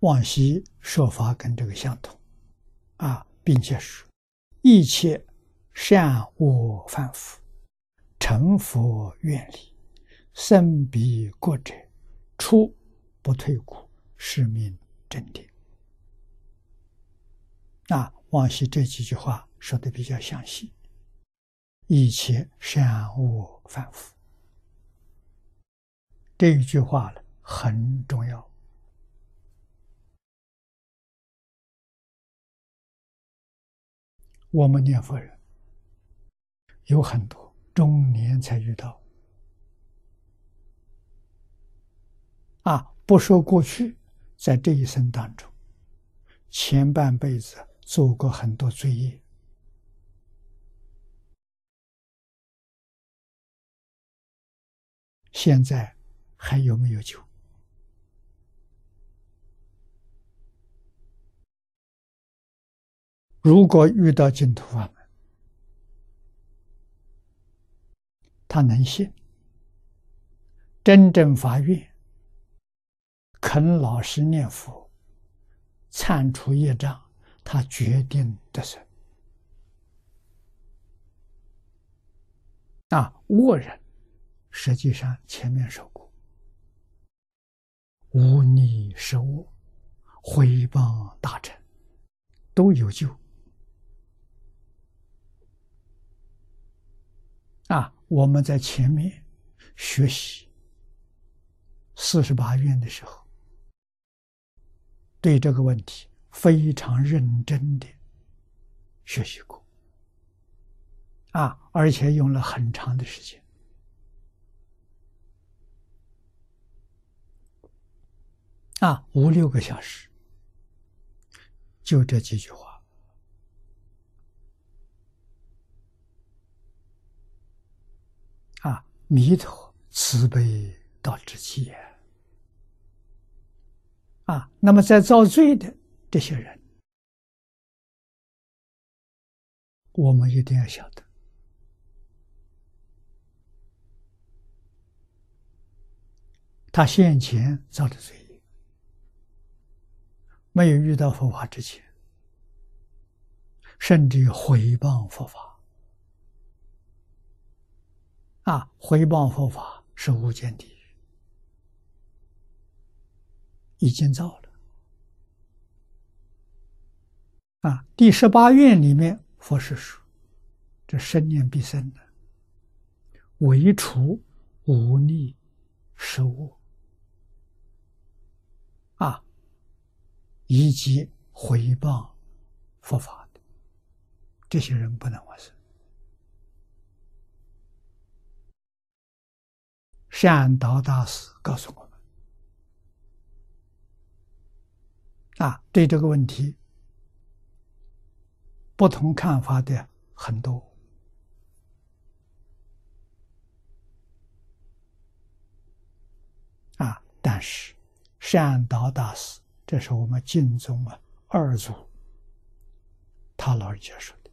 往昔说法跟这个相同，啊，并且是一切善恶凡夫，成佛愿力，生彼国者，出不退故，是名正定。那，往昔这几句话说的比较详细，一切善恶凡夫，这一句话呢很重要。我们念佛人有很多中年才遇到，啊，不说过去，在这一生当中，前半辈子做过很多罪业，现在还有没有救？如果遇到净土法门，他能信，真正发愿，肯老实念佛，忏除业障，他决定得生。啊，恶人实际上前面说过，无逆是恶，毁谤大臣都有救。我们在前面学习四十八愿的时候，对这个问题非常认真的学习过，啊，而且用了很长的时间，啊，五六个小时，就这几句话。弥陀慈悲到至极啊！那么在造罪的这些人，我们一定要晓得，他先前造的罪业，没有遇到佛法之前，甚至于毁谤佛法。啊，回报佛法是无间地狱，已经造了。啊，第十八愿里面，佛是说：“这生念必生的，唯除无逆失物，啊，以及回报佛法的这些人不能往生。”善导大师告诉我们：“啊，对这个问题，不同看法的很多。啊，但是善导大师，这是我们敬宗啊二祖他老人家说的。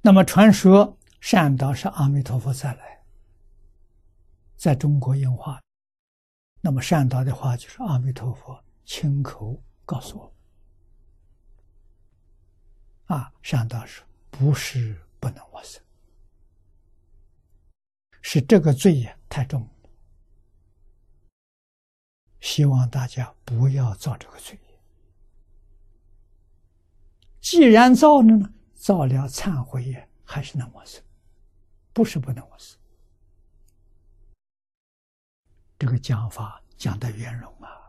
那么传说。”善导是阿弥陀佛再来，在中国应化。那么善导的话就是阿弥陀佛亲口告诉我们：啊，善导是不是不能往生，是这个罪业太重，希望大家不要造这个罪。既然造了呢，造了忏悔业还是能往生。不是不能忘事，这个讲法讲的圆融啊。